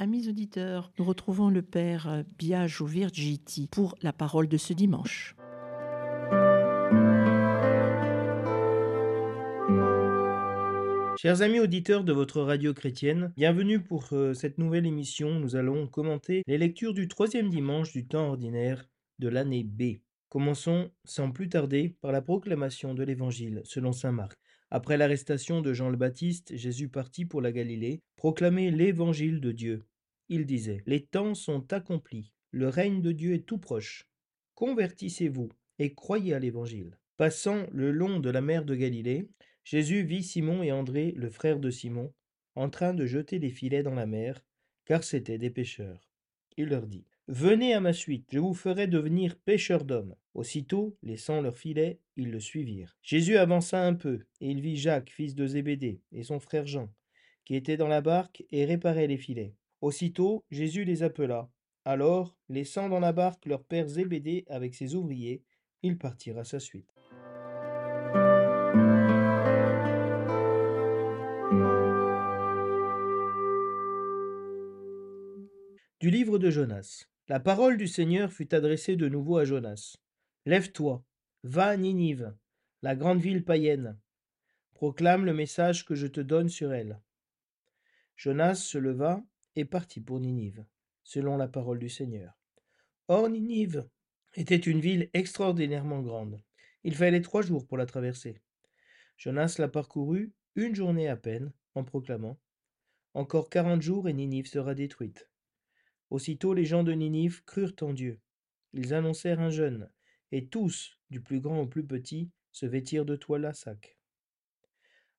Amis auditeurs, nous retrouvons le Père Biagio Virgiti pour la parole de ce dimanche. Chers amis auditeurs de votre radio chrétienne, bienvenue pour euh, cette nouvelle émission. Nous allons commenter les lectures du troisième dimanche du temps ordinaire de l'année B. Commençons sans plus tarder par la proclamation de l'Évangile selon Saint Marc. Après l'arrestation de Jean le Baptiste, Jésus partit pour la Galilée, proclamer l'Évangile de Dieu. Il disait, Les temps sont accomplis, le règne de Dieu est tout proche. Convertissez-vous et croyez à l'Évangile. Passant le long de la mer de Galilée, Jésus vit Simon et André, le frère de Simon, en train de jeter des filets dans la mer, car c'étaient des pêcheurs. Il leur dit, Venez à ma suite, je vous ferai devenir pêcheurs d'hommes. Aussitôt, laissant leurs filets, ils le suivirent. Jésus avança un peu, et il vit Jacques, fils de Zébédée, et son frère Jean, qui étaient dans la barque et réparaient les filets. Aussitôt, Jésus les appela. Alors, laissant dans la barque leur père Zébédée avec ses ouvriers, ils partirent à sa suite. Du livre de Jonas. La parole du Seigneur fut adressée de nouveau à Jonas. Lève-toi, va à Ninive, la grande ville païenne. Proclame le message que je te donne sur elle. Jonas se leva partit pour Ninive, selon la parole du Seigneur. Or Ninive était une ville extraordinairement grande. Il fallait trois jours pour la traverser. Jonas la parcourut une journée à peine, en proclamant Encore quarante jours et Ninive sera détruite. Aussitôt les gens de Ninive crurent en Dieu. Ils annoncèrent un jeûne, et tous, du plus grand au plus petit, se vêtirent de toile à sac.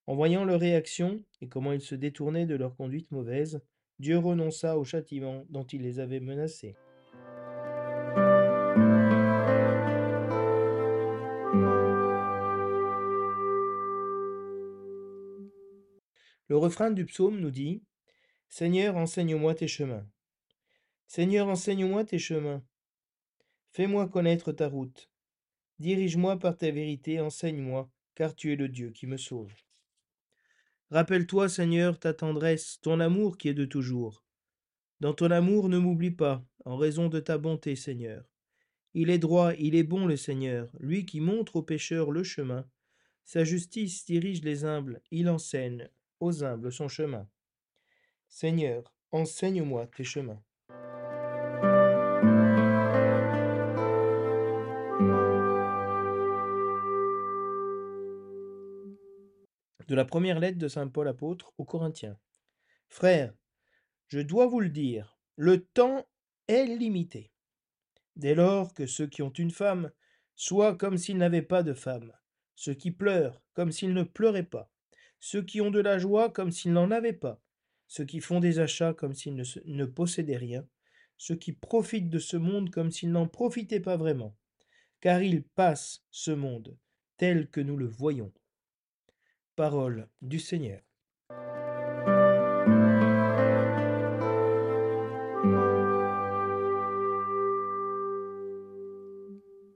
En voyant leur réaction et comment ils se détournaient de leur conduite mauvaise, Dieu renonça au châtiment dont il les avait menacés. Le refrain du psaume nous dit Seigneur, enseigne-moi tes chemins. Seigneur, enseigne-moi tes chemins. Fais-moi connaître ta route. Dirige-moi par ta vérité, enseigne-moi, car tu es le Dieu qui me sauve. Rappelle-toi, Seigneur, ta tendresse, ton amour qui est de toujours. Dans ton amour, ne m'oublie pas, en raison de ta bonté, Seigneur. Il est droit, il est bon, le Seigneur, lui qui montre aux pécheurs le chemin. Sa justice dirige les humbles, il enseigne aux humbles son chemin. Seigneur, enseigne-moi tes chemins. De la première lettre de Saint Paul apôtre aux Corinthiens. Frères, je dois vous le dire, le temps est limité. Dès lors que ceux qui ont une femme soient comme s'ils n'avaient pas de femme, ceux qui pleurent comme s'ils ne pleuraient pas, ceux qui ont de la joie comme s'ils n'en avaient pas, ceux qui font des achats comme s'ils ne, ne possédaient rien, ceux qui profitent de ce monde comme s'ils n'en profitaient pas vraiment, car il passe ce monde tel que nous le voyons. Parole du Seigneur.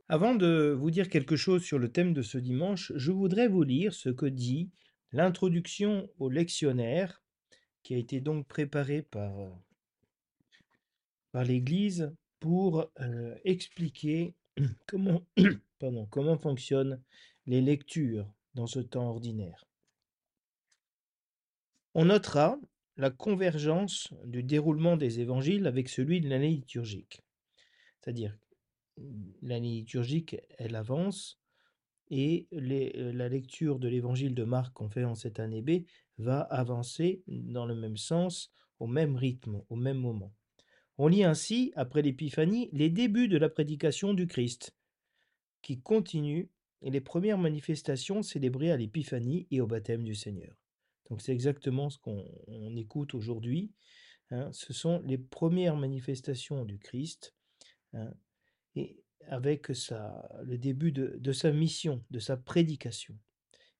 Avant de vous dire quelque chose sur le thème de ce dimanche, je voudrais vous lire ce que dit l'introduction au lectionnaire, qui a été donc préparé par, par l'Église pour euh, expliquer comment, pardon, comment fonctionnent les lectures dans ce temps ordinaire. On notera la convergence du déroulement des évangiles avec celui de l'année liturgique. C'est-à-dire, l'année liturgique, elle avance et euh, la lecture de l'évangile de Marc qu'on fait en cette année B va avancer dans le même sens, au même rythme, au même moment. On lit ainsi, après l'épiphanie, les débuts de la prédication du Christ, qui continue les premières manifestations célébrées à l'épiphanie et au baptême du Seigneur. Donc c'est exactement ce qu'on écoute aujourd'hui. Hein. Ce sont les premières manifestations du Christ, hein, et avec le début de, sa mission, de sa prédication.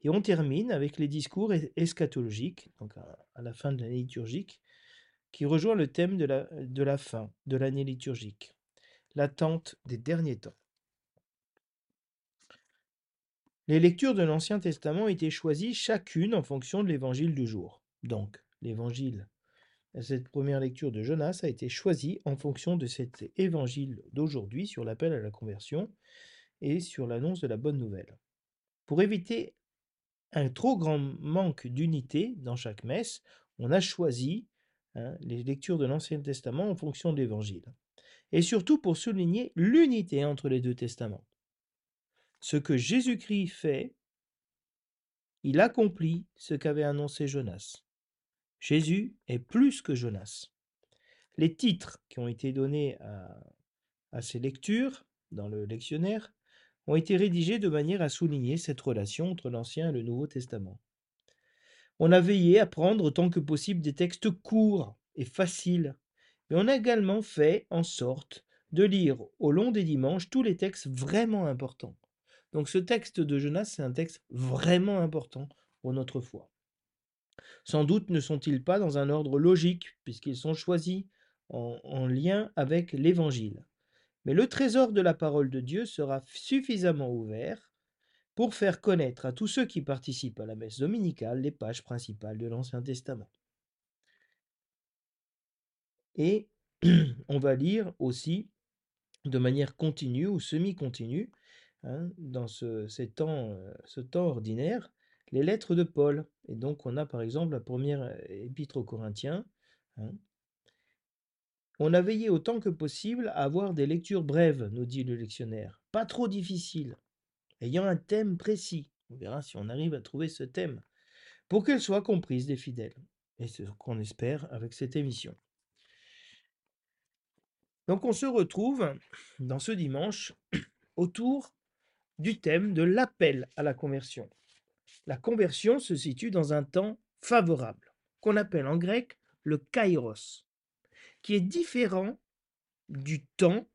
Et on termine avec les discours eschatologiques, donc à, la fin de l'année liturgique, qui rejoint le thème de la, de la fin de l'année liturgique, l'attente des derniers temps. Les lectures de l'Ancien Testament étaient choisies chacune en fonction de l'évangile du jour. Donc, l'évangile cette première lecture de Jonas a été choisie en fonction de cet évangile d'aujourd'hui sur l'appel à la conversion et sur l'annonce de la bonne nouvelle. Pour éviter un trop grand manque d'unité dans chaque messe, on a choisi hein, les lectures de l'Ancien Testament en fonction de l'Évangile. Et surtout pour souligner l'unité entre les deux testaments. Ce que Jésus-Christ fait, il accomplit ce qu'avait annoncé Jonas. Jésus est plus que Jonas. Les titres qui ont été donnés à, ces lectures dans le lectionnaire ont été rédigés de manière à souligner cette relation entre l'Ancien et le Nouveau Testament. On a veillé à prendre autant que possible des textes courts et faciles, mais on a également fait en sorte de lire au long des dimanches tous les textes vraiment importants. Donc ce texte de Jonas, c'est un texte vraiment important pour notre foi. Sans doute ne sont-ils pas dans un ordre logique, puisqu'ils sont choisis en, lien avec l'Évangile. Mais le trésor de la parole de Dieu sera suffisamment ouvert pour faire connaître à tous ceux qui participent à la messe dominicale les pages principales de l'Ancien Testament. Et on va lire aussi de manière continue ou semi-continue, hein, dans ce, temps, euh, ce temps ordinaire, les lettres de Paul. Et donc on a par exemple la première euh, épître aux Corinthiens. Hein. On a veillé autant que possible à avoir des lectures brèves, nous dit le lectionnaire, pas trop difficiles, ayant un thème précis. On verra si on arrive à trouver ce thème, pour qu'elles soient comprises des fidèles. Et c'est ce qu'on espère avec cette émission. Donc on se retrouve dans ce dimanche autour du thème de l'appel à la conversion. La conversion se situe dans un temps favorable, qu'on appelle en grec le kairos, qui est différent du temps,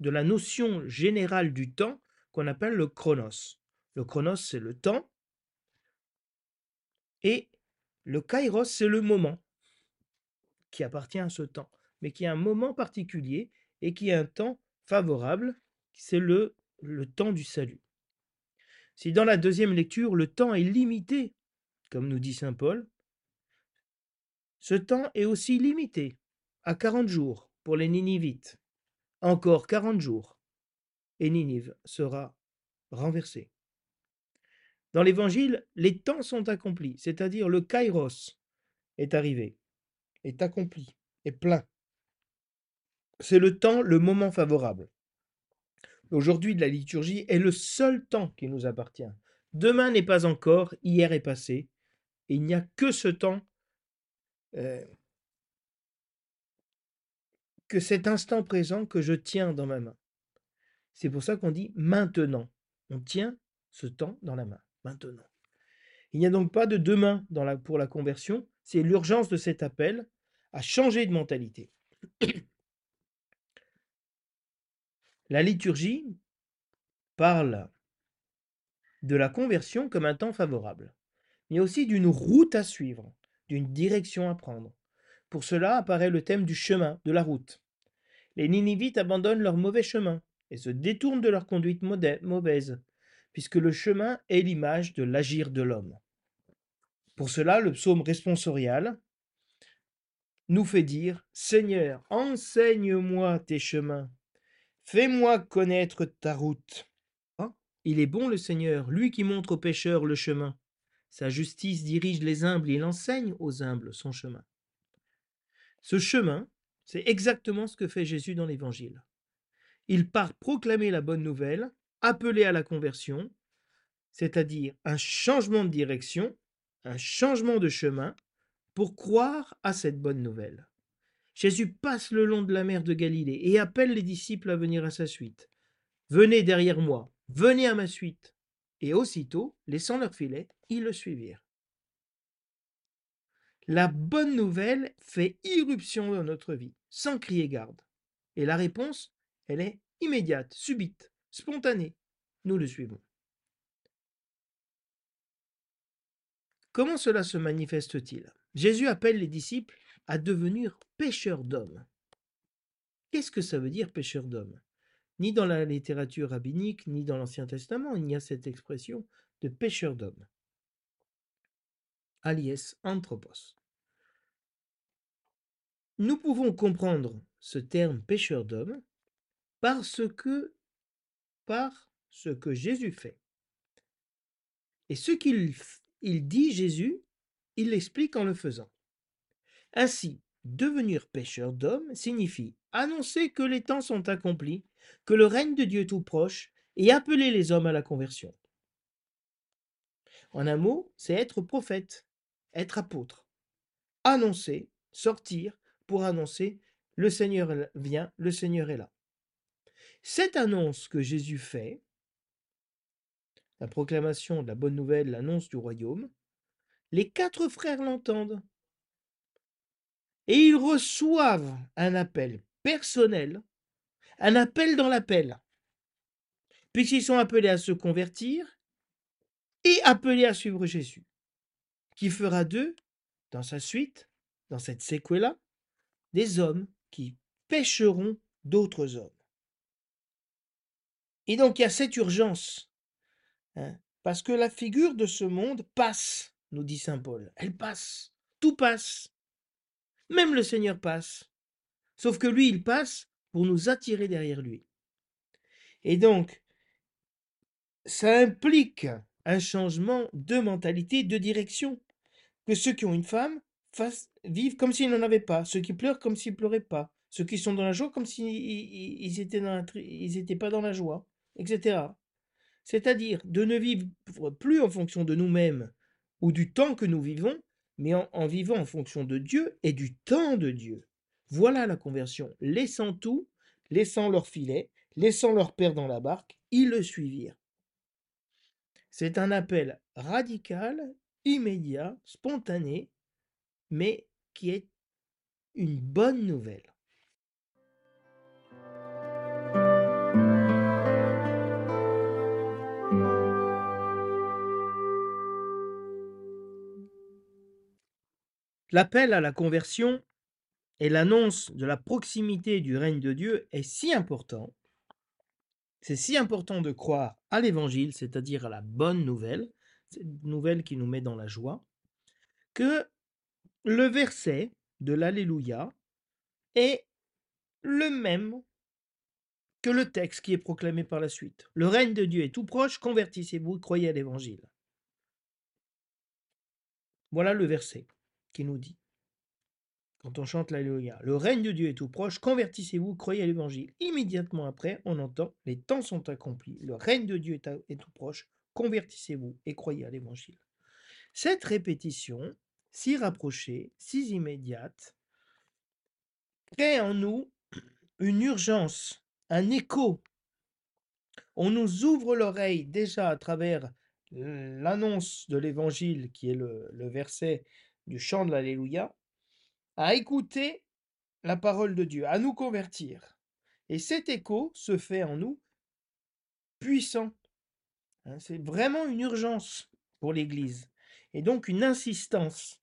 de la notion générale du temps qu'on appelle le chronos. Le chronos, c'est le temps, et le kairos, c'est le moment qui appartient à ce temps, mais qui est un moment particulier et qui est un temps favorable, c'est le, le temps du salut. Si dans la deuxième lecture, le temps est limité, comme nous dit Saint Paul, ce temps est aussi limité à 40 jours pour les Ninivites. Encore 40 jours, et Ninive sera renversée. Dans l'Évangile, les temps sont accomplis, c'est-à-dire le kairos est arrivé, est accompli, est plein. C'est le temps, le moment favorable. Aujourd'hui, la liturgie est le seul temps qui nous appartient. Demain n'est pas encore, hier est passé, il n'y a que ce temps, euh, que cet instant présent que je tiens dans ma main. C'est pour ça qu'on dit maintenant. On tient ce temps dans la main, maintenant. Il n'y a donc pas de demain pour la conversion, c'est l'urgence de cet appel à changer de mentalité. La liturgie parle de la conversion comme un temps favorable, mais aussi d'une route à suivre, d'une direction à prendre. Pour cela apparaît le thème du chemin, de la route. Les Ninivites abandonnent leur mauvais chemin et se détournent de leur conduite mauvaise, puisque le chemin est l'image de l'agir de l'homme. Pour cela, le psaume responsorial nous fait dire Seigneur, enseigne-moi tes chemins, Fais-moi connaître ta route. Ah, il est bon le Seigneur, lui qui montre aux pécheurs le chemin. Sa justice dirige les humbles, il enseigne aux humbles son chemin. Ce chemin, c'est exactement ce que fait Jésus dans l'Évangile. Il part proclamer la bonne nouvelle, appeler à la conversion, c'est-à-dire un changement de direction, un changement de chemin, pour croire à cette bonne nouvelle. Jésus passe le long de la mer de Galilée et appelle les disciples à venir à sa suite. Venez derrière moi, venez à ma suite. Et aussitôt, laissant leur filet, ils le suivirent. La bonne nouvelle fait irruption dans notre vie, sans crier garde. Et la réponse, elle est immédiate, subite, spontanée. Nous le suivons. Comment cela se manifeste-t-il? Jésus appelle les disciples devenir pêcheur d'hommes. Qu'est-ce que ça veut dire pêcheur d'hommes? Ni dans la littérature rabbinique, ni dans l'Ancien Testament, il n'y a cette expression de pêcheur d'hommes. Alies anthropos. nous pouvons comprendre ce terme pécheur d'homme parce que par ce que Jésus fait. Et ce qu'il il dit Jésus, il l'explique en le faisant. Ainsi, devenir pécheur d'homme signifie annoncer que les temps sont accomplis, que le règne de Dieu est tout proche, et appeler les hommes à la conversion. En un mot, c'est être prophète, être apôtre, annoncer, sortir pour annoncer le Seigneur vient, le Seigneur est là. Cette annonce que Jésus fait, la proclamation de la bonne nouvelle, l'annonce du royaume, les quatre frères l'entendent. Et ils reçoivent un appel personnel, un appel dans l'appel, puisqu'ils sont appelés à se convertir et appelés à suivre Jésus, qui fera d'eux, dans sa suite, dans cette séquela, des hommes qui pêcheront d'autres hommes. Et donc il y a cette urgence, hein, parce que la figure de ce monde passe, nous dit Saint Paul. Elle passe, tout passe. Même le Seigneur passe. Sauf que lui, il passe pour nous attirer derrière lui. Et donc, ça implique un changement de mentalité, de direction. Que ceux qui ont une femme vivent comme s'ils n'en avaient pas, ceux qui pleurent comme s'ils ne pleuraient pas, ceux qui sont dans la joie comme s'ils n'étaient pas dans la joie, etc. C'est-à-dire de ne vivre plus en fonction de nous-mêmes ou du temps que nous vivons, mais en, vivant en fonction de Dieu et du temps de Dieu. Voilà la conversion. Laissant tout, laissant leur filet, laissant leur père dans la barque, ils le suivirent. C'est un appel radical, immédiat, spontané, mais qui est une bonne nouvelle. L'appel à la conversion et l'annonce de la proximité du règne de Dieu est si important, c'est si important de croire à l'évangile, c'est-à-dire à la bonne nouvelle, cette nouvelle qui nous met dans la joie, que le verset de l'Alléluia est le même que le texte qui est proclamé par la suite. Le règne de Dieu est tout proche, convertissez-vous, croyez à l'évangile. Voilà le verset qui nous dit, quand on chante l'Alléluia, le règne de Dieu est tout proche, convertissez-vous, croyez à l'évangile. Immédiatement après, on entend, les temps sont accomplis, le règne de Dieu est, est tout proche, convertissez-vous et croyez à l'évangile. Cette répétition, si rapprochée, si immédiate, crée en nous une urgence, un écho. On nous ouvre l'oreille déjà à travers l'annonce de l'évangile, qui est le, le verset du chant de l'Alléluia, à écouter la parole de Dieu, à nous convertir. Et cet écho se fait en nous puissant. Hein, c'est vraiment une urgence pour l'Église et donc une insistance.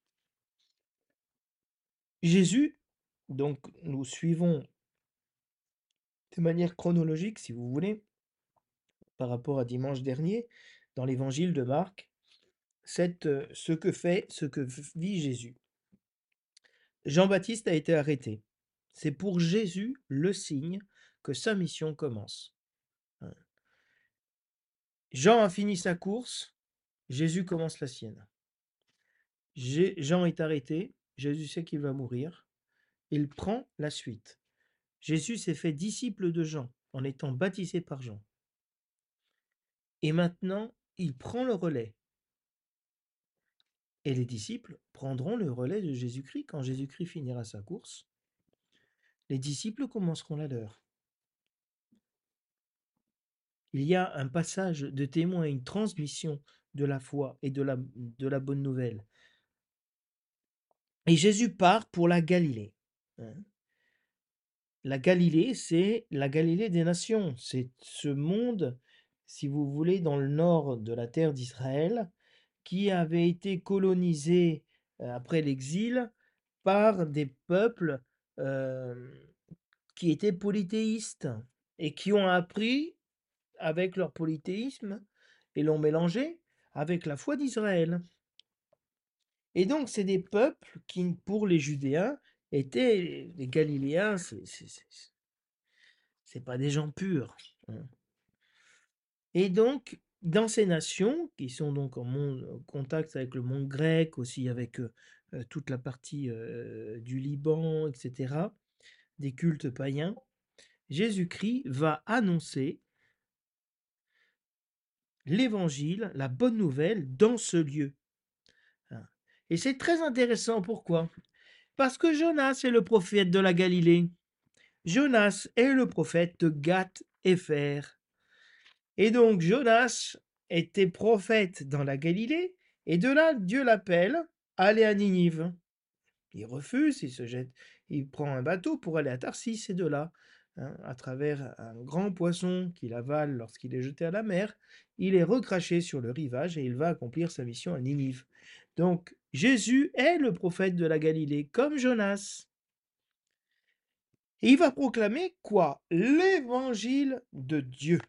Jésus, donc nous suivons de manière chronologique, si vous voulez, par rapport à dimanche dernier, dans l'évangile de Marc, ce que fait, ce que vit Jésus. Jean-Baptiste a été arrêté. C'est pour Jésus le signe que sa mission commence. Hein. Jean a fini sa course, Jésus commence la sienne. Jean est arrêté, Jésus sait qu'il va mourir, il prend la suite. Jésus s'est fait disciple de Jean en étant baptisé par Jean. Et maintenant, il prend le relais. Et les disciples prendront le relais de Jésus-Christ quand Jésus-Christ finira sa course. Les disciples commenceront la leur. Il y a un passage de témoin, une transmission de la foi et de la, bonne nouvelle. Et Jésus part pour la Galilée. Hein. La Galilée, c'est la Galilée des nations. C'est ce monde, si vous voulez, dans le nord de la terre d'Israël, qui avait été colonisé après l'exil par des peuples qui étaient polythéistes et qui ont appris avec leur polythéisme et l'ont mélangé avec la foi d'Israël. Et donc, c'est des peuples qui, pour les Judéens, étaient les Galiléens, c'est pas des gens purs. hein. Et donc, dans ces nations, qui sont donc en, contact avec le monde grec, aussi avec toute la partie du Liban, etc., des cultes païens, Jésus-Christ va annoncer l'évangile, la bonne nouvelle, dans ce lieu. Hein. Et c'est très intéressant, pourquoi? Parce que Jonas est le prophète de la Galilée. Jonas est le prophète de Gath Épher. Et donc Jonas était prophète dans la Galilée, et de là Dieu l'appelle à aller à Ninive. Il refuse, il se jette, il prend un bateau pour aller à Tarsis, et de là, hein, à travers un grand poisson qu'il avale lorsqu'il est jeté à la mer, il est recraché sur le rivage et il va accomplir sa mission à Ninive. Donc Jésus est le prophète de la Galilée, comme Jonas. Et il va proclamer quoi? L'évangile de Dieu.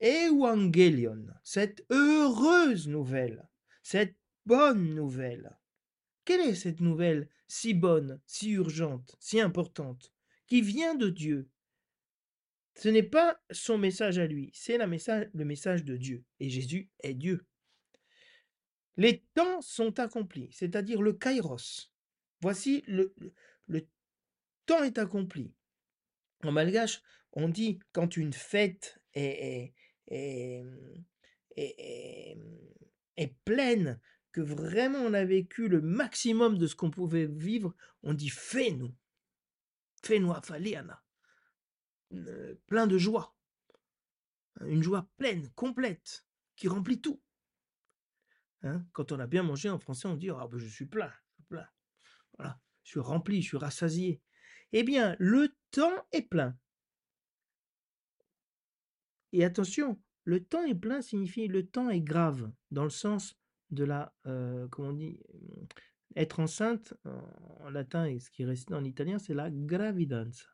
Evangelion, cette heureuse nouvelle, cette bonne nouvelle. Quelle est cette nouvelle si bonne, si urgente, si importante, qui vient de Dieu? Ce n'est pas son message à lui, c'est le message de Dieu. Et Jésus est Dieu. Les temps sont accomplis, c'est-à-dire le kairos. Voici le, le, temps est accompli. En malgache, on dit quand une fête est, est, est- est pleine, que vraiment on a vécu le maximum de ce qu'on pouvait vivre, on dit fais-nous. Fais-nous afaliana. Euh, Plein de joie. Une joie pleine, complète, qui remplit tout. Hein, Quand on a bien mangé en français, on dit Ah ben je suis plein, plein. Voilà, je suis rempli, je suis rassasié. Eh bien, le temps est plein. Et attention, le temps est plein signifie le temps est grave, dans le sens de la, euh, comment on dit, être enceinte en, latin et ce qui reste en italien, c'est la gravidanza.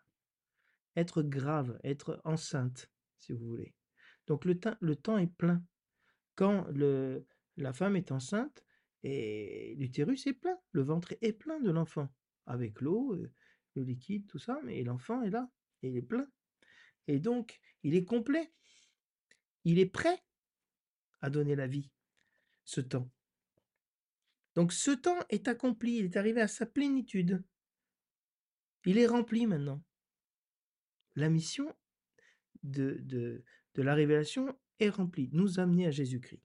Être grave, être enceinte, si vous voulez. Donc le, temps- le temps est plein. Quand le, la femme est enceinte, et l'utérus est plein, le ventre est plein de l'enfant, avec l'eau, euh, le liquide, tout ça, mais l'enfant est là, et il est plein. Et donc, il est complet. Il est prêt à donner la vie, ce temps. Donc ce temps est accompli, il est arrivé à sa plénitude. Il est rempli maintenant. La mission de, de, la révélation est remplie, nous amener à Jésus-Christ.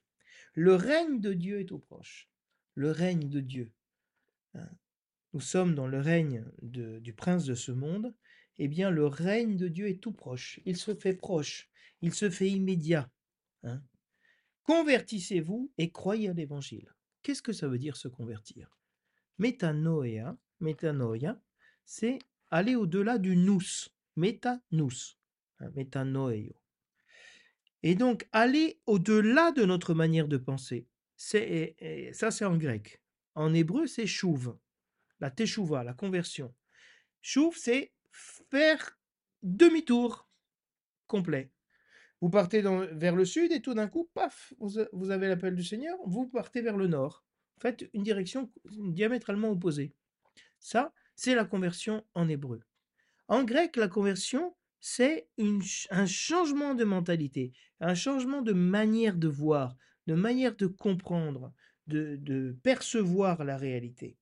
Le règne de Dieu est tout proche. Le règne de Dieu. Hein. Nous sommes dans le règne du prince de ce monde. Eh bien, le règne de Dieu est tout proche. Il se fait proche. Il se fait immédiat. hein. Convertissez-vous et croyez à l'évangile. Qu'est-ce que ça veut dire se convertir? Métanoïa, métanoïa, c'est aller au-delà du nous. Métanous, hein, métanoïo. Et donc, aller au-delà de notre manière de penser. C'est, ça, c'est en grec. En hébreu, c'est chouv, la teshuva, la conversion. Chouv, c'est faire demi-tour complet. Vous partez vers le sud et tout d'un coup, paf, vous, vous avez l'appel du Seigneur, vous partez vers le nord. Faites une direction diamétralement opposée. Ça, c'est la conversion en hébreu. En grec, la conversion, c'est un changement de mentalité, un changement de manière de voir, de manière de comprendre, de, de percevoir la réalité.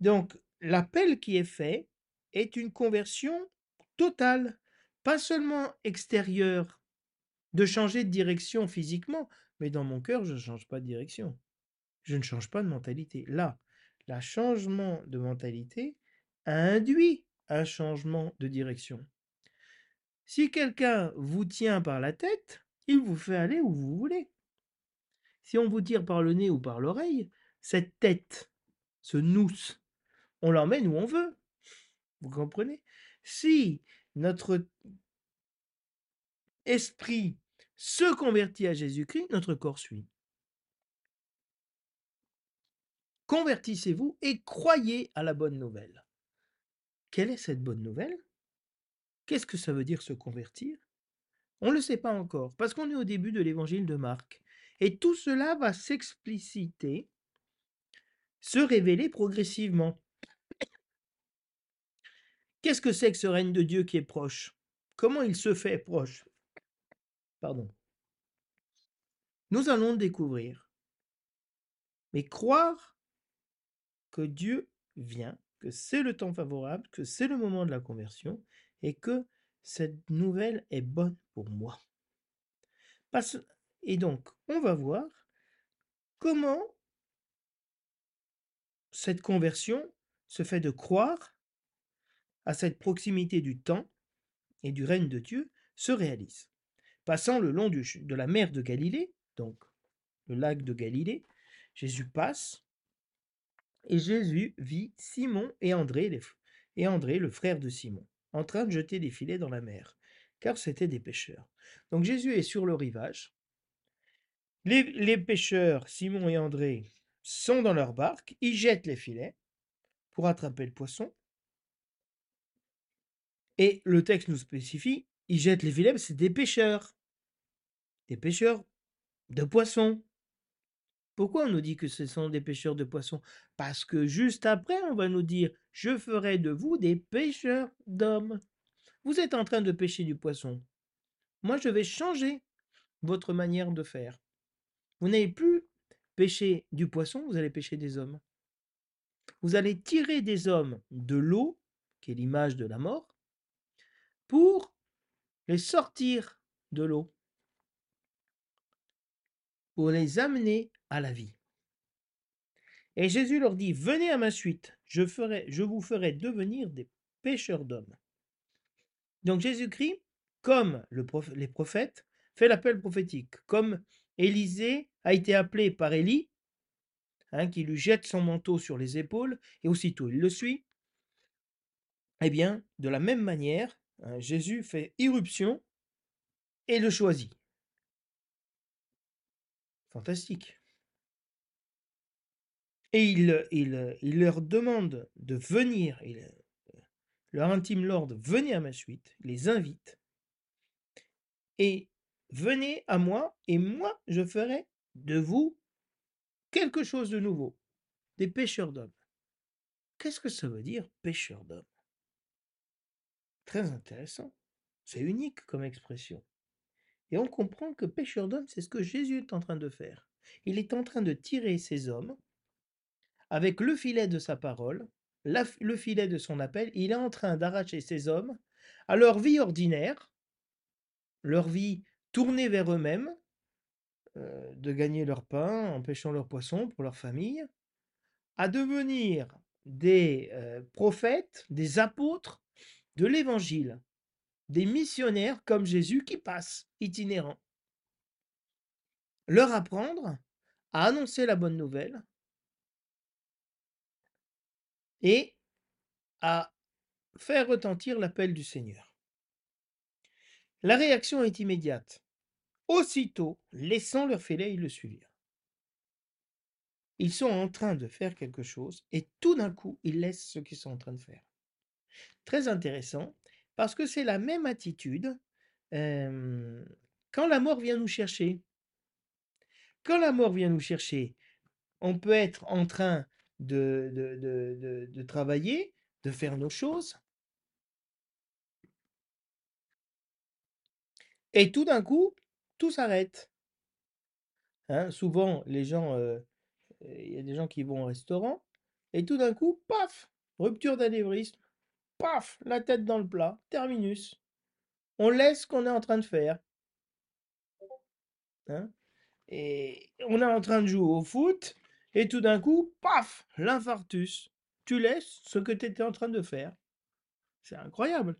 Donc, l'appel qui est fait est une conversion totale, pas seulement extérieure, de changer de direction physiquement, mais dans mon cœur, je ne change pas de direction. Je ne change pas de mentalité. Là, le changement de mentalité induit un changement de direction. Si quelqu'un vous tient par la tête, il vous fait aller où vous voulez. Si on vous tire par le nez ou par l'oreille, cette tête, ce nous, on l'emmène où on veut. Vous comprenez? Si notre esprit se convertit à Jésus-Christ, notre corps suit. Convertissez-vous et croyez à la bonne nouvelle. Quelle est cette bonne nouvelle? Qu'est-ce que ça veut dire se convertir? On ne le sait pas encore, parce qu'on est au début de l'évangile de Marc. Et tout cela va s'expliciter, se révéler progressivement. Qu'est-ce que c'est que ce règne de Dieu qui est proche? Comment il se fait proche? Pardon. Nous allons découvrir. Mais croire que Dieu vient, que c'est le temps favorable, que c'est le moment de la conversion et que cette nouvelle est bonne pour moi. Et donc, on va voir comment cette conversion se fait de croire à cette proximité du temps et du règne de Dieu se réalise. Passant le long de la mer de Galilée, donc le lac de Galilée, Jésus passe et Jésus vit Simon et André, et André, le frère de Simon, en train de jeter des filets dans la mer, car c'étaient des pêcheurs. Donc Jésus est sur le rivage. Les pêcheurs, Simon et André, sont dans leur barque, ils jettent les filets pour attraper le poisson. Et le texte nous spécifie, ils jettent les filets, c'est des pêcheurs. Des pêcheurs de poissons. Pourquoi on nous dit que ce sont des pêcheurs de poissons? Parce que juste après, on va nous dire Je ferai de vous des pêcheurs d'hommes. Vous êtes en train de pêcher du poisson. Moi, je vais changer votre manière de faire. Vous n'allez plus pêcher du poisson, vous allez pêcher des hommes. Vous allez tirer des hommes de l'eau, qui est l'image de la mort, pour les sortir de l'eau, pour les amener à la vie. Et Jésus leur dit, venez à ma suite, je, vous ferai devenir des pêcheurs d'hommes. Donc Jésus-Christ, comme les prophètes, fait l'appel prophétique, comme Élisée a été appelé par Élie, hein, qui lui jette son manteau sur les épaules, et aussitôt il le suit. Eh bien, de la même manière, hein, Jésus fait irruption et le choisit. Fantastique. Et il, leur demande de venir, il, leur intime l'ordre, venez à ma suite, les invite, et venez à moi, et moi je ferai de vous quelque chose de nouveau, des pêcheurs d'hommes. Qu'est-ce que ça veut dire, pêcheurs d'hommes? Très intéressant. C'est unique comme expression. Et on comprend que pêcheur d'hommes, c'est ce que Jésus est en train de faire. Il est en train de tirer ces hommes avec le filet de sa parole, le filet de son appel, il est en train d'arracher ces hommes à leur vie ordinaire, leur vie tournée vers eux-mêmes, euh, de gagner leur pain en pêchant leurs poissons pour leur famille, à devenir des euh, prophètes, des apôtres de l'Évangile, des missionnaires comme Jésus qui passent itinérants. Leur apprendre à annoncer la bonne nouvelle, et à faire retentir l'appel du Seigneur. La réaction est immédiate. Aussitôt, laissant leur filet, ils le suivirent. Ils sont en train de faire quelque chose et tout d'un coup, ils laissent ce qu'ils sont en train de faire. Très intéressant, parce que c'est la même attitude quand la mort vient nous chercher. Quand la mort vient nous chercher, on peut être en train de, travailler, de faire nos choses. Et tout d'un coup, tout s'arrête. Hein, souvent, les gens, il y a des gens qui vont au restaurant, et tout d'un coup, paf, rupture d'anévrisme, paf, la tête dans le plat, terminus. On laisse ce qu'on est en train de faire. Hein? Et on est en train de jouer au foot, et tout d'un coup, paf, l'infarctus. Tu laisses ce que tu étais en train de faire. C'est incroyable.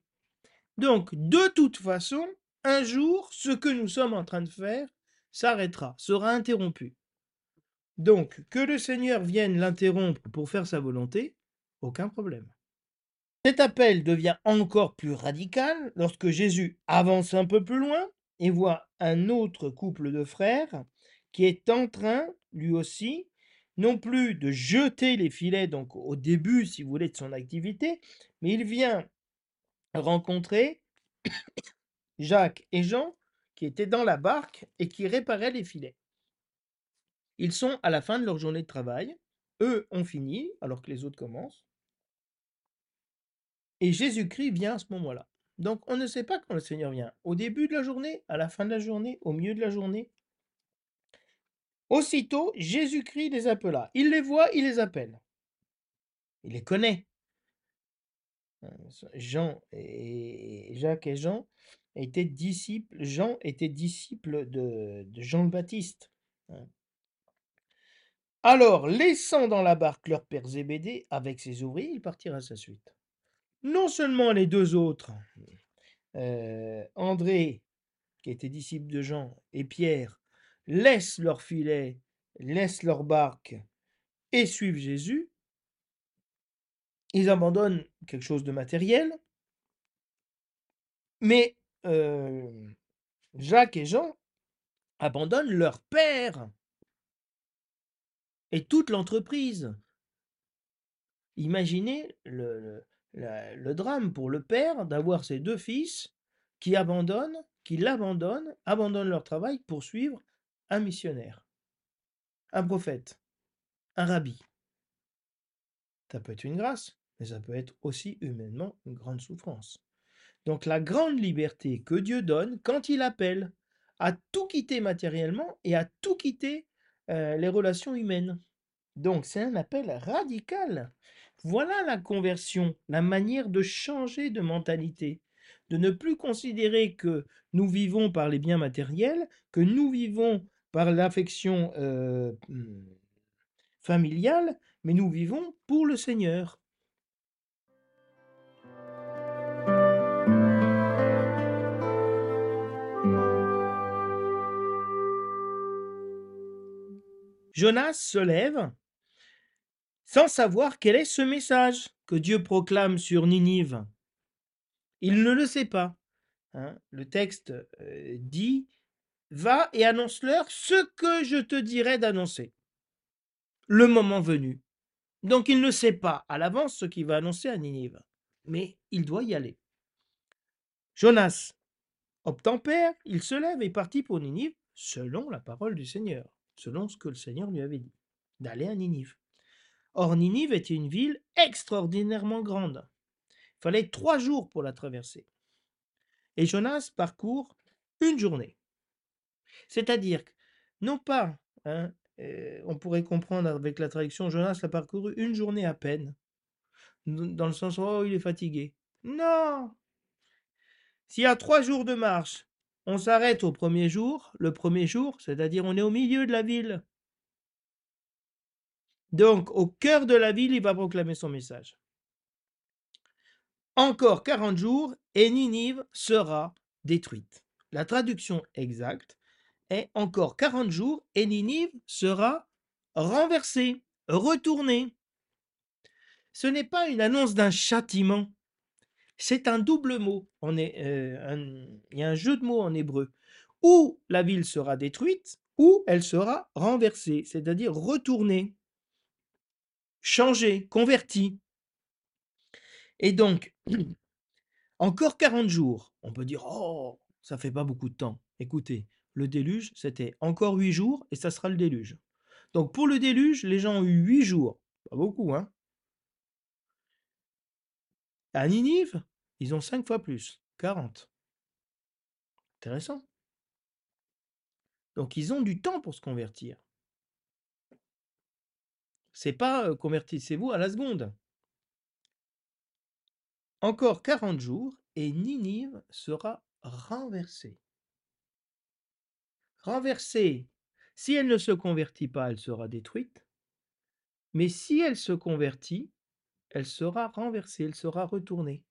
Donc, de toute façon, un jour, ce que nous sommes en train de faire s'arrêtera, sera interrompu. Donc, que le Seigneur vienne l'interrompre pour faire sa volonté, aucun problème. Cet appel devient encore plus radical lorsque Jésus avance un peu plus loin et voit un autre couple de frères qui est en train, lui aussi, non plus de jeter les filets, donc au début, si vous voulez, de son activité, mais il vient rencontrer Jacques et Jean qui étaient dans la barque et qui réparaient les filets. Ils sont à la fin de leur journée de travail. Eux ont fini, alors que les autres commencent. Et Jésus-Christ vient à ce moment-là. Donc on ne sait pas quand le Seigneur vient. Au début de la journée, à la fin de la journée, au milieu de la journée. Aussitôt, Jésus-Christ les appela. Il les voit, il les appelle. Il les connaît. Euh, Jean et Jacques et Jean étaient disciples. Jean était disciple de, Jean le Baptiste. hein. Alors, laissant dans la barque leur père Zébédée avec ses ouvriers, il partirent à sa suite. Non seulement les deux autres, euh, André, qui était disciple de Jean, et Pierre, laissent leur filet, laissent leur barque et suivent Jésus, ils abandonnent quelque chose de matériel, mais euh, Jacques et Jean abandonnent leur père et toute l'entreprise. Imaginez le, le- le drame pour le père d'avoir ses deux fils qui abandonnent, qui l'abandonnent, abandonnent leur travail pour suivre un missionnaire, un prophète, un rabbi. Ça peut être une grâce, mais ça peut être aussi humainement une grande souffrance. Donc la grande liberté que Dieu donne quand il appelle à tout quitter matériellement et à tout quitter euh, les relations humaines. Donc c'est un appel radical. Voilà la conversion, la manière de changer de mentalité, de ne plus considérer que nous vivons par les biens matériels, que nous vivons par l'affection euh, hmm, familiale, mais nous vivons pour le Seigneur. Jonas se lève sans savoir quel est ce message que Dieu proclame sur Ninive. Il ne le sait pas. hein. Le texte euh, dit Va et annonce-leur ce que je te dirai d'annoncer. Le moment venu. Donc il ne sait pas à l'avance ce qu'il va annoncer à Ninive. Mais il doit y aller. Jonas obtempère, il se lève et partit pour Ninive selon la parole du Seigneur, selon ce que le Seigneur lui avait dit, d'aller à Ninive. Or, Ninive était une ville extraordinairement grande. Il fallait trois jours pour la traverser. Et Jonas parcourt une journée. C'est-à-dire, non pas, hein, euh, on pourrait comprendre avec la traduction, Jonas l'a parcouru une journée à peine, dans le sens où oh, il est fatigué. Non S'il y a trois jours de marche, on s'arrête au premier jour, le premier jour, c'est-à-dire on est au milieu de la ville. Donc, au cœur de la ville, il va proclamer son message. Encore 40 jours et Ninive sera détruite. La traduction exacte est encore 40 jours et Ninive sera renversée, retournée. Ce n'est pas une annonce d'un châtiment, c'est un double mot. Euh, il y a un jeu de mots en hébreu. Ou la ville sera détruite, ou elle sera renversée, c'est-à-dire retournée, changée, convertie. Et donc, encore 40 jours. On peut dire, oh, ça fait pas beaucoup de temps. Écoutez, le déluge, c'était encore 8 jours et ça sera le déluge. Donc pour le déluge, les gens ont eu 8 jours. Pas beaucoup, hein À Ninive, ils ont 5 fois plus, 40. Intéressant. Donc ils ont du temps pour se convertir. C'est pas convertissez-vous à la seconde. Encore 40 jours et Ninive sera renversée. Renversée. Si elle ne se convertit pas, elle sera détruite. Mais si elle se convertit, elle sera renversée, elle sera retournée.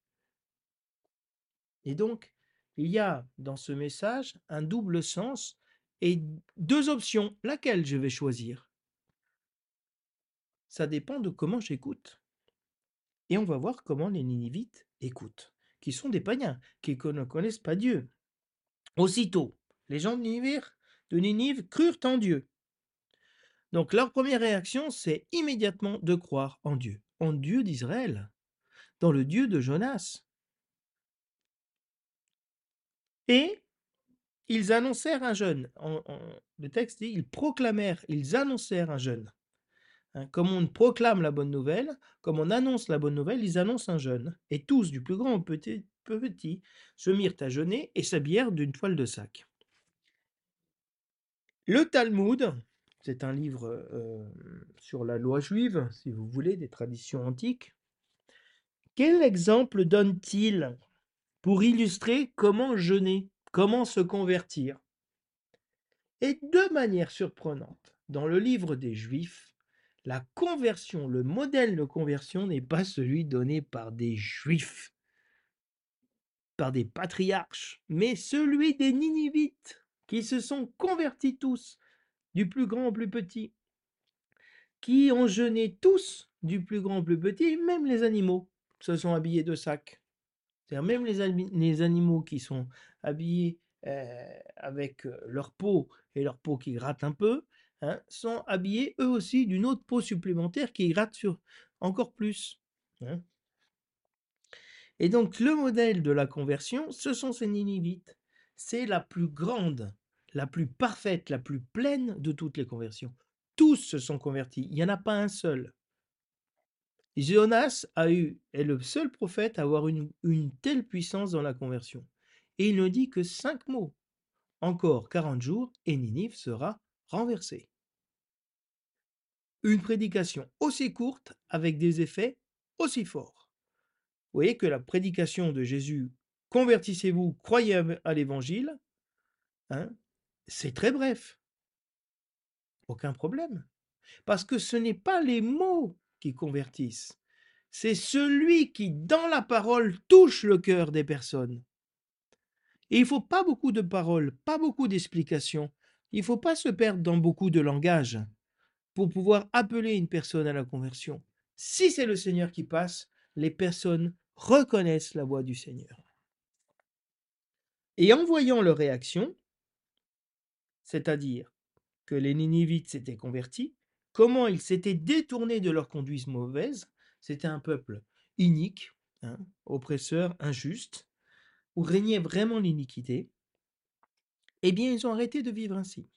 Et donc, il y a dans ce message un double sens et deux options. Laquelle je vais choisir? Ça dépend de comment j'écoute. Et on va voir comment les Ninivites écoutent, qui sont des païens, qui ne connaissent pas Dieu. Aussitôt, les gens de Ninive, crurent en Dieu. Donc leur première réaction, c'est immédiatement de croire en Dieu, en Dieu d'Israël, dans le Dieu de Jonas. Et ils annoncèrent un jeûne. Le texte dit, ils proclamèrent, ils annoncèrent un jeûne. Hein, comme on proclame la bonne nouvelle, comme on annonce la bonne nouvelle, ils annoncent un jeûne. Et tous, du plus grand au petit, se mirent à jeûner et s'habillèrent d'une toile de sac. Le Talmud, c'est un livre euh, sur la loi juive, si vous voulez, des traditions antiques. Quel exemple donne-t-il pour illustrer comment jeûner, comment se convertir? Et de manière surprenante, dans le livre des Juifs, la conversion, le modèle de conversion n'est pas celui donné par des Juifs, par des patriarches, mais celui des Ninivites, qui se sont convertis tous du plus grand au plus petit, qui ont jeûné tous, du plus grand au plus petit, même les animaux se sont habillés de sacs. C'est-à-dire même les, animaux qui sont habillés euh, avec euh, leur peau et leur peau qui gratte un peu, hein, sont habillés eux aussi d'une autre peau supplémentaire qui gratte encore plus. Hein. Et donc le modèle de la conversion, ce sont ces Ninivites. C'est la plus grande la plus parfaite, la plus pleine de toutes les conversions. Tous se sont convertis, il n'y en a pas un seul. Jonas a eu, est le seul prophète à avoir une, une telle puissance dans la conversion. Et il ne dit que cinq mots. Encore quarante jours et Ninive sera renversée. Une prédication aussi courte avec des effets aussi forts. Vous voyez que la prédication de Jésus, convertissez-vous, croyez à l'évangile, hein, c'est très bref. Aucun problème. Parce que ce n'est pas les mots qui convertissent, c'est celui qui, dans la parole, touche le cœur des personnes. Et il ne faut pas beaucoup de paroles, pas beaucoup d'explications. Il ne faut pas se perdre dans beaucoup de langage pouvoir appeler une personne à la conversion. Si c'est le Seigneur qui passe, les personnes reconnaissent la voix du Seigneur. Et en voyant leur réaction, c'est-à-dire que les Ninivites s'étaient convertis, comment ils s'étaient détournés de leur conduite mauvaise, c'était un peuple inique, hein, oppresseur, injuste, où régnait vraiment l'iniquité, eh bien ils ont arrêté de vivre ainsi.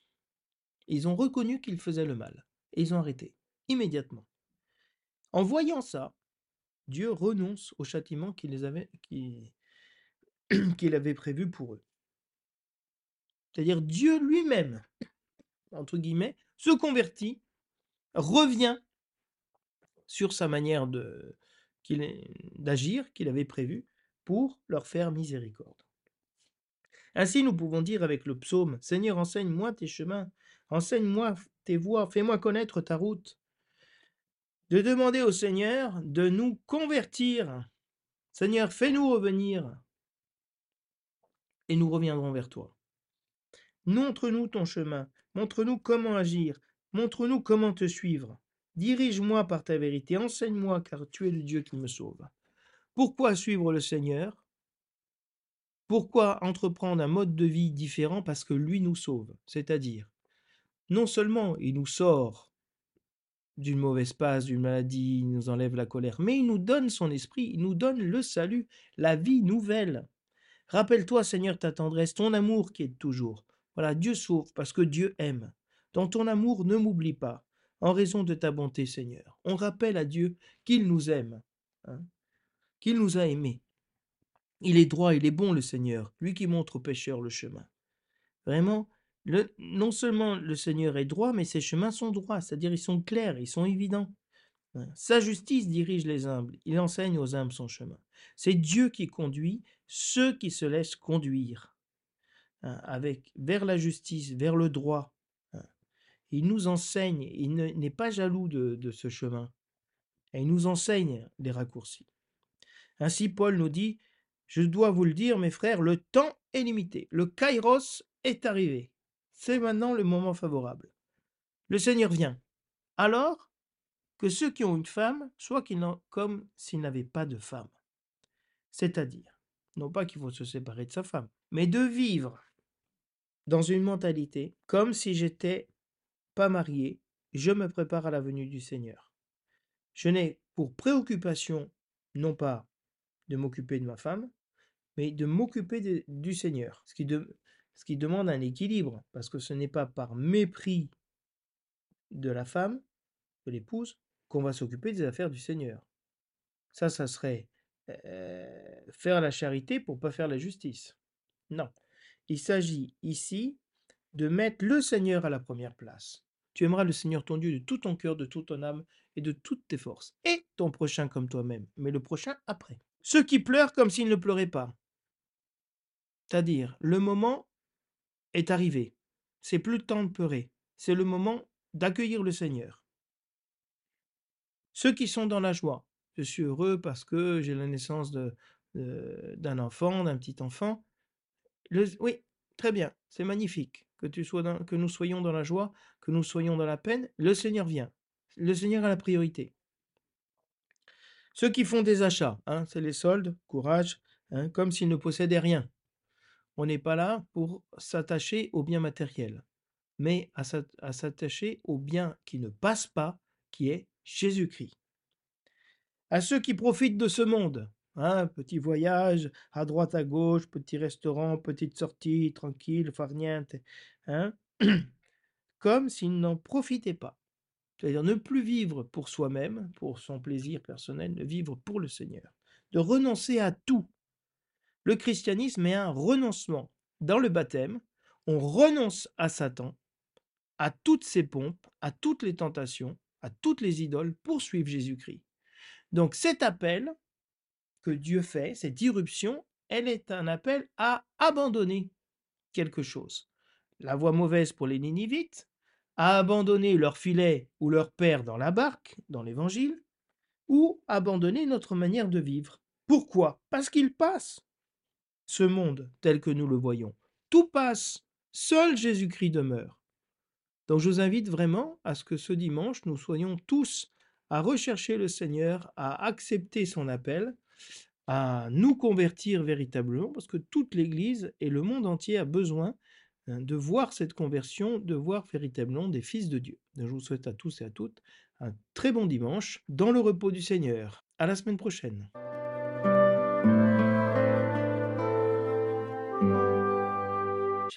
Ils ont reconnu qu'ils faisaient le mal, et ils ont arrêté, immédiatement. En voyant ça, Dieu renonce au châtiment qu'il avait, prévu pour eux. C'est-à-dire Dieu lui-même, entre guillemets, se convertit, revient sur sa manière d'agir qu'il avait prévu pour leur faire miséricorde. Ainsi, nous pouvons dire avec le psaume, Seigneur, enseigne-moi tes chemins, enseigne-moi tes voies, fais-moi connaître ta route. De demander au Seigneur de nous convertir. Seigneur, fais-nous revenir et nous reviendrons vers toi. Montre-nous ton chemin, montre-nous comment agir, montre-nous comment te suivre. Dirige-moi par ta vérité, enseigne-moi, car tu es le Dieu qui me sauve. Pourquoi suivre le Seigneur? Pourquoi entreprendre un mode de vie différent? Parce que lui nous sauve. C'est-à-dire, non seulement il nous sort d'une mauvaise passe, d'une maladie, il nous enlève la colère, mais il nous donne son esprit, il nous donne le salut, la vie nouvelle. Rappelle-toi, Seigneur, ta tendresse, ton amour qui est toujours. Voilà, Dieu sauve parce que Dieu aime. Dans ton amour, ne m'oublie pas, en raison de ta bonté, Seigneur. On rappelle à Dieu qu'il nous aime, hein, qu'il nous a aimés. Il est droit, il est bon, le Seigneur, lui qui montre aux pécheurs le chemin. Vraiment, non seulement le Seigneur est droit, mais ses chemins sont droits, c'est-à-dire ils sont clairs, ils sont évidents. Hein. Sa justice dirige les humbles, il enseigne aux humbles son chemin. C'est Dieu qui conduit ceux qui se laissent conduire. Hein, avec, vers la justice, vers le droit. Hein. Il nous enseigne, il n'est pas jaloux de, ce chemin. Et il nous enseigne les raccourcis. Ainsi, Paul nous dit, je dois vous le dire, mes frères, le temps est limité. Le kairos est arrivé. C'est maintenant le moment favorable. Le Seigneur vient. Alors que ceux qui ont une femme soient comme s'ils n'avaient pas de femme. C'est-à-dire, non pas qu'il faut se séparer de sa femme, mais de vivre dans une mentalité comme si j'étais pas marié, je me prépare à la venue du Seigneur. Je n'ai pour préoccupation non pas de m'occuper de ma femme, mais de m'occuper du Seigneur, ce qui, ce qui demande un équilibre, parce que ce n'est pas par mépris de la femme de l'épouse, qu'on va s'occuper des affaires du Seigneur. Ça, ça serait faire la charité pour pas faire la justice. Non. Il s'agit ici de mettre le Seigneur à la première place. Tu aimeras le Seigneur ton Dieu de tout ton cœur, de toute ton âme et de toutes tes forces. Et ton prochain comme toi-même, mais le prochain après. Ceux qui pleurent comme s'ils ne pleuraient pas. C'est-à-dire, le moment est arrivé. C'est plus le temps de pleurer. C'est le moment d'accueillir le Seigneur. Ceux qui sont dans la joie. Je suis heureux parce que j'ai la naissance d'un enfant, d'un petit enfant. oui, très bien, c'est magnifique que, tu sois que nous soyons dans la joie, que nous soyons dans la peine. Le Seigneur vient. Le Seigneur a la priorité. Ceux qui font des achats, hein, c'est les soldes, courage, hein, comme s'ils ne possédaient rien. On n'est pas là pour s'attacher aux biens matériels, mais à s'attacher au bien qui ne passe pas, qui est Jésus-Christ. À ceux qui profitent de ce monde, hein, petit voyage à droite à gauche, petit restaurant, petite sortie tranquille, farniente, hein, comme s'ils n'en profitaient pas. C'est-à-dire ne plus vivre pour soi-même, pour son plaisir personnel, de vivre pour le Seigneur, de renoncer à tout. Le christianisme est un renoncement. Dans le baptême, on renonce à Satan, à toutes ses pompes, à toutes les tentations, à toutes les idoles pour suivre Jésus-Christ. Donc cet appel que Dieu fait, cette irruption, elle est un appel à abandonner quelque chose. La voie mauvaise pour les Ninivites, à abandonner leur filet ou leur père dans la barque, dans l'évangile, ou abandonner notre manière de vivre. Pourquoi? Parce qu'il passe. Ce monde tel que nous le voyons, tout passe. Seul Jésus-Christ demeure. Donc je vous invite vraiment à ce que ce dimanche, nous soyons tous à rechercher le Seigneur, à accepter son appel, à nous convertir véritablement, parce que toute l'Église et le monde entier a besoin hein, de voir cette conversion, de voir véritablement des fils de Dieu. je vous souhaite à tous et à toutes un très bon dimanche dans le repos du Seigneur. À la semaine prochaine.